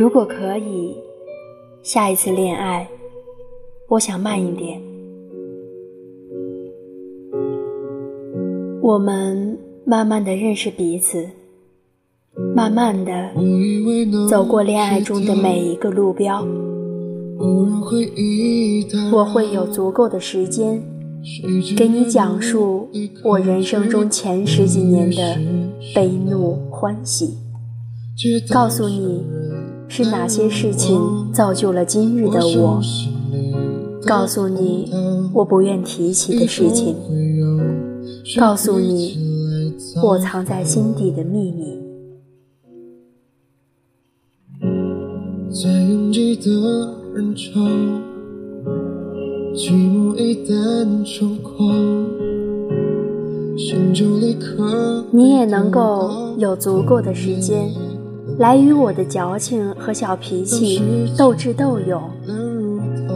如果可以，下一次恋爱，我想慢一点。我们慢慢的认识彼此，慢慢的走过恋爱中的每一个路标。我会有足够的时间，给你讲述我人生中前十几年的悲怒欢喜，告诉你。是哪些事情造就了今日的我？告诉你我不愿提起的事情，告诉你我藏在心底的秘密。你也能够有足够的时间。来与我的矫情和小脾气斗智斗勇，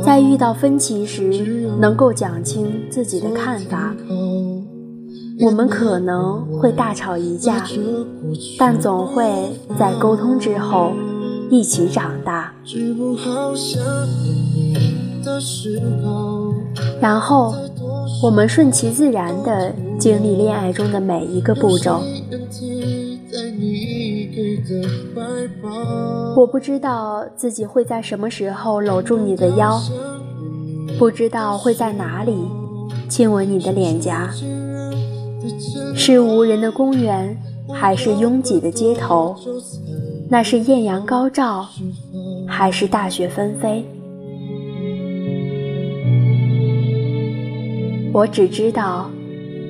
在遇到分歧时能够讲清自己的看法。我们可能会大吵一架，但总会在沟通之后一起长大。然后，我们顺其自然地经历恋爱中的每一个步骤。我不知道自己会在什么时候搂住你的腰，不知道会在哪里亲吻你的脸颊。是无人的公园，还是拥挤的街头？那是艳阳高照，还是大雪纷飞？我只知道，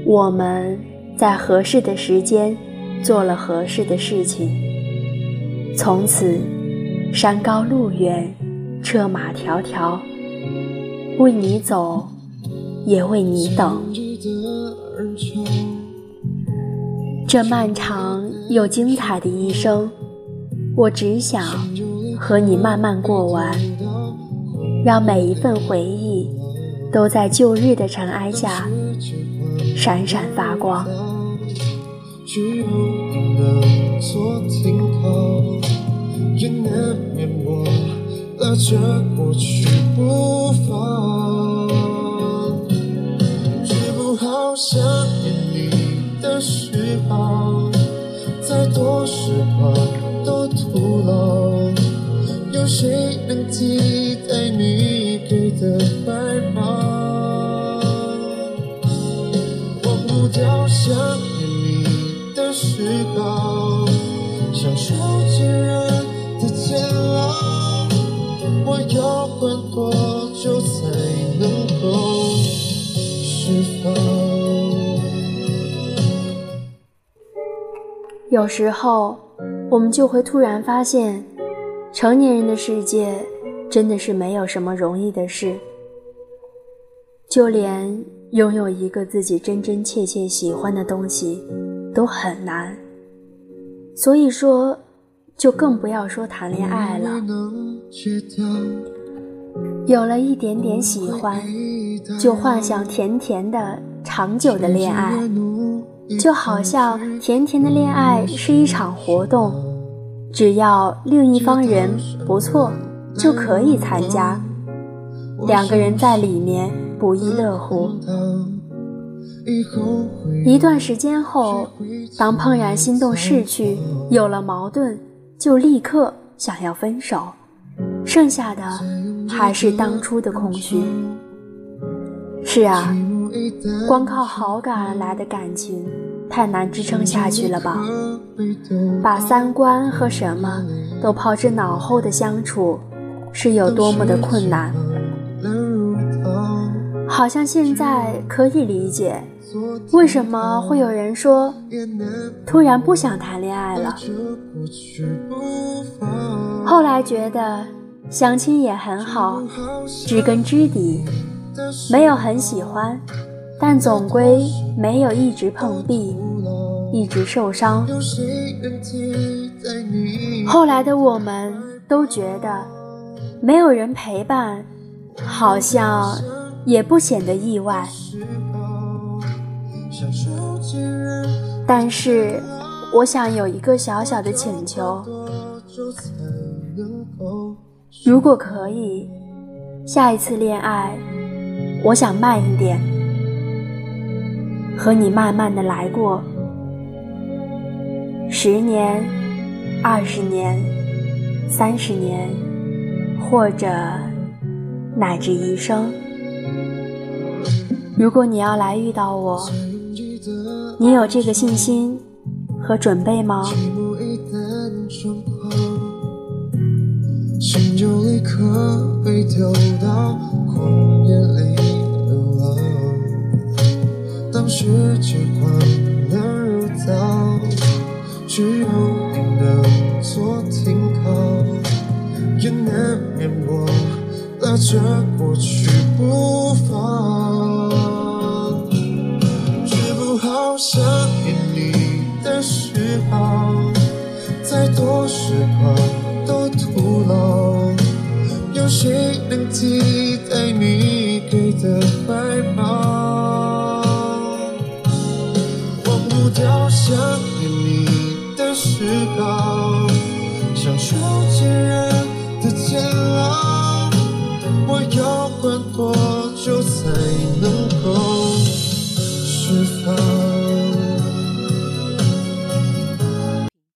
我们在合适的时间做了合适的事情。从此，山高路远，车马迢迢，为你走，也为你等。这漫长又精彩的一生，我只想和你慢慢过完，让每一份回忆都在旧日的尘埃下闪闪发光。也难免我拉着过去不放，治不好想念你的嗜好，再多时光都徒劳，有谁能替代你给的怀抱？忘不掉想念你的时候，有时候，我们就会突然发现，成年人的世界真的是没有什么容易的事，就连拥有一个自己真真切切喜欢的东西都很难。所以说。就更不要说谈恋爱了。有了一点点喜欢，就幻想甜甜的、长久的恋爱，就好像甜甜的恋爱是一场活动，只要另一方人不错，就可以参加。两个人在里面不亦乐乎。一段时间后，当怦然心动逝去，有了矛盾。就立刻想要分手，剩下的还是当初的空虚。是啊，光靠好感而来的感情太难支撑下去了吧？把三观和什么都抛之脑后的相处，是有多么的困难？好像现在可以理解。为什么会有人说突然不想谈恋爱了？后来觉得相亲也很好，知根知底，没有很喜欢，但总归没有一直碰壁，一直受伤。后来的我们都觉得没有人陪伴，好像也不显得意外。但是，我想有一个小小的请求，如果可以，下一次恋爱，我想慢一点，和你慢慢的来过，十年、二十年、三十年，或者乃至一生。如果你要来遇到我，你有这个信心和准备吗？心就立刻被丢到旷野里。当世界荒凉如岛，只有你能做停靠，也难免我拉着过去不放。治不好想念你的嗜好，再多时光都徒劳。有谁能替代你给的怀抱？到想念你的时候，像秋天。